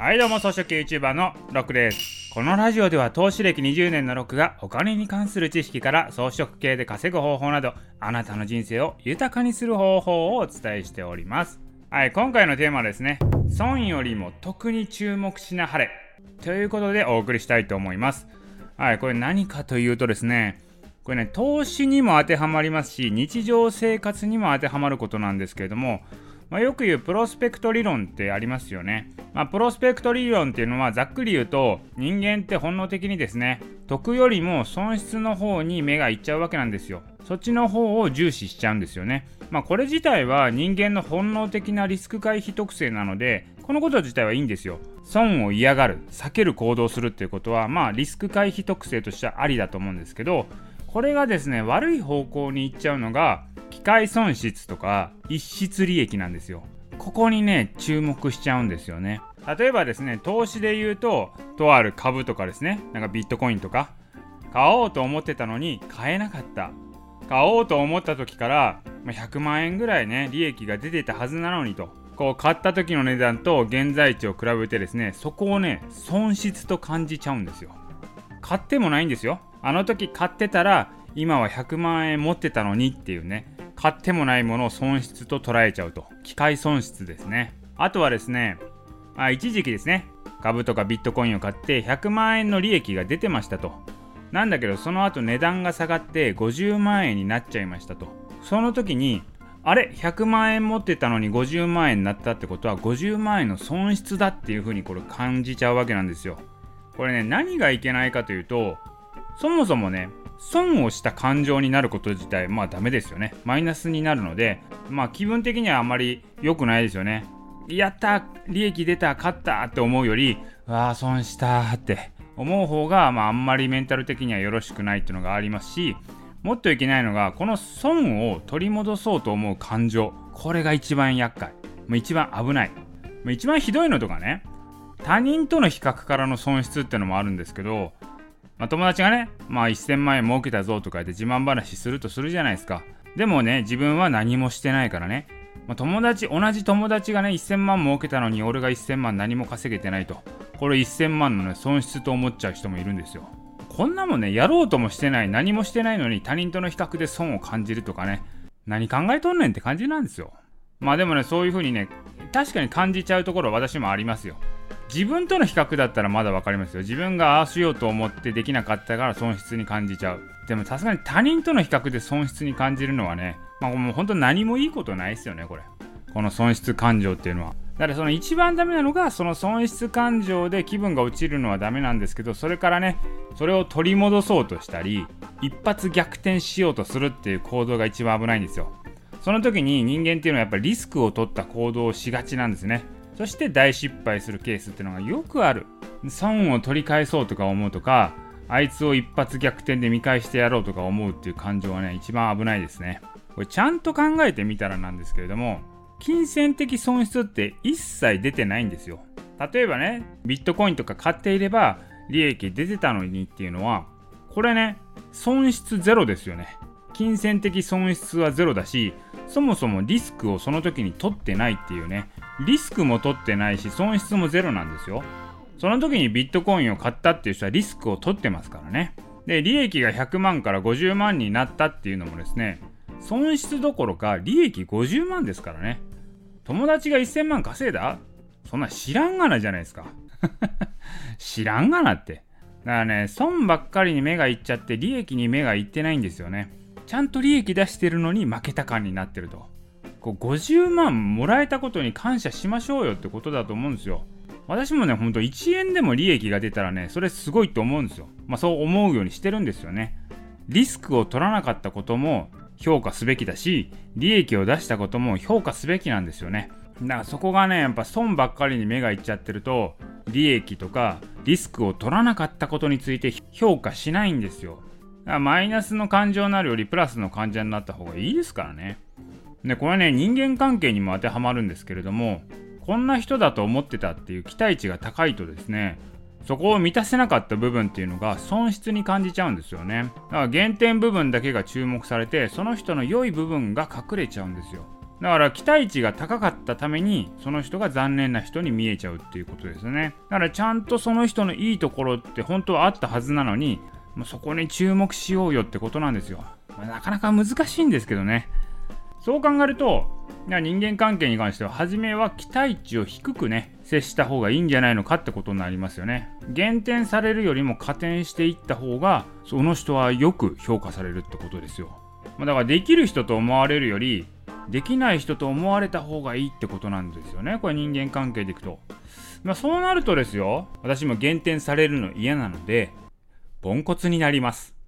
はいどうも草食系 YouTuber のロックです。このラジオでは投資歴20年のロックがお金に関する知識から装飾系で稼ぐ方法などあなたの人生を豊かにする方法をお伝えしております。はい今回のテーマはですね損よりも特に注目しなはれ。ということでお送りしたいと思います。はいこれ何かというとですねこれね投資にも当てはまりますし日常生活にも当てはまることなんですけれどもまあ、よく言うプロスペクト理論ってありますよね。まあ、プロスペクト理論っていうのはざっくり言うと人間って本能的にですね得よりも損失の方に目がいっちゃうわけなんですよ。そっちの方を重視しちゃうんですよね。まあこれ自体は人間の本能的なリスク回避特性なのでこのこと自体はいいんですよ。損を嫌がる避ける行動するっていうことはまあリスク回避特性としてはありだと思うんですけどこれがですね悪い方向に行っちゃうのが機械損失とか逸失利益なんですよ。ここにね注目しちゃうんですよね。例えばですね投資で言うととある株とかですねなんかビットコインとか買おうと思ってたのに買えなかった。買おうと思った時から100万円ぐらいね利益が出てたはずなのにと。こう買った時の値段と現在地を比べてですねそこをね損失と感じちゃうんですよ。買ってもないんですよ。あの時買ってたら今は100万円持ってたのにっていうね。買ってもないものを損失と捉えちゃうと。機械損失ですね。あとはですねあ一時期ですね。株とかビットコインを買って100万円の利益が出てましたと。なんだけどその後値段が下がって50万円になっちゃいましたと。その時にあれ？100万円持ってたのに50万円になったってことは50万円の損失だっていうふうにこれ感じちゃうわけなんですよ。これね何がいけないかというとそもそもね損をした感情になること自体まあダメですよね。マイナスになるのでまあ気分的にはあまり良くないですよね。やった利益出た勝ったって思うよりわあ損したって思う方が、まあ、あんまりメンタル的にはよろしくないっていうのがありますしもっといけないのがこの損を取り戻そうと思う感情。これが一番厄介。もう一番危ない。もう一番ひどいのとかね。他人との比較からの損失ってのもあるんですけどまあ、友達がね、まあ、1000万円儲けたぞとか言って自慢話するとするじゃないですか。でもね、自分は何もしてないからね。まあ、友達、同じ友達がね、1000万儲けたのに俺が1000万何も稼げてないと。これ1000万のね、損失と思っちゃう人もいるんですよ。こんなもんね、やろうともしてない、何もしてないのに他人との比較で損を感じるとかね、何考えとんねんって感じなんですよ。まあでもね、そういう風にね、確かに感じちゃうところ私もありますよ。自分との比較だったらまだ分かりますよ。自分がああしようと思ってできなかったから損失に感じちゃう。でもさすがに他人との比較で損失に感じるのはねまあもう本当何もいいことないですよねこれ。この損失感情っていうのは。だからその一番ダメなのがその損失感情で気分が落ちるのはダメなんですけどそれからねそれを取り戻そうとしたり一発逆転しようとするっていう行動が一番危ないんですよ。その時に人間っていうのはやっぱりリスクを取った行動をしがちなんですね。そして大失敗するケースってのがよくある。損を取り返そうとか思うとかあいつを一発逆転で見返してやろうとか思うっていう感情はね一番危ないですね。これちゃんと考えてみたらなんですけれども金銭的損失って一切出てないんですよ。例えばねビットコインとか買っていれば利益出てたのにっていうのはこれね損失ゼロですよね。金銭的損失はゼロだしそもそもリスクをその時に取ってないっていうね。リスクも取ってないし損失もゼロなんですよ。その時にビットコインを買ったっていう人はリスクを取ってますからね。で利益が100万から50万になったっていうのもですね損失どころか利益50万ですからね。友達が1000万稼いだ？そんな知らんがなじゃないですか。知らんがなって。だからね損ばっかりに目がいっちゃって利益に目がいってないんですよね。ちゃんと利益出してるのに負けた感になってると。こう50万もらえたことに感謝しましょうよってことだと思うんですよ。私もね、ほんと1円でも利益が出たらね、それすごいと思うんですよ。まあそう思うようにしてるんですよね。リスクを取らなかったことも評価すべきだし、利益を出したことも評価すべきなんですよね。だからそこがね、やっぱ損ばっかりに目がいっちゃってると、利益とかリスクを取らなかったことについて評価しないんですよ。だからマイナスの感情になるよりプラスの感情になった方がいいですからね。でこれね人間関係にも当てはまるんですけれどもこんな人だと思ってたっていう期待値が高いとですねそこを満たせなかった部分っていうのが損失に感じちゃうんですよね。だから減点部分だけが注目されてその人の良い部分が隠れちゃうんですよ。だから期待値が高かったためにその人が残念な人に見えちゃうっていうことですね。だからちゃんとその人のいいところって本当はあったはずなのにそこに注目しようよってことなんですよ、まあ、なかなか難しいんですけどね。そう考えると人間関係に関しては初めは期待値を低くね接した方がいいんじゃないのかってことになりますよね。減点されるよりも加点していった方がその人はよく評価されるってことですよ。だからできる人と思われるよりできない人と思われた方がいいってことなんですよね。これ人間関係でいくと、まあ、そうなるとですよ。私も減点されるの嫌なのでポンコツになります。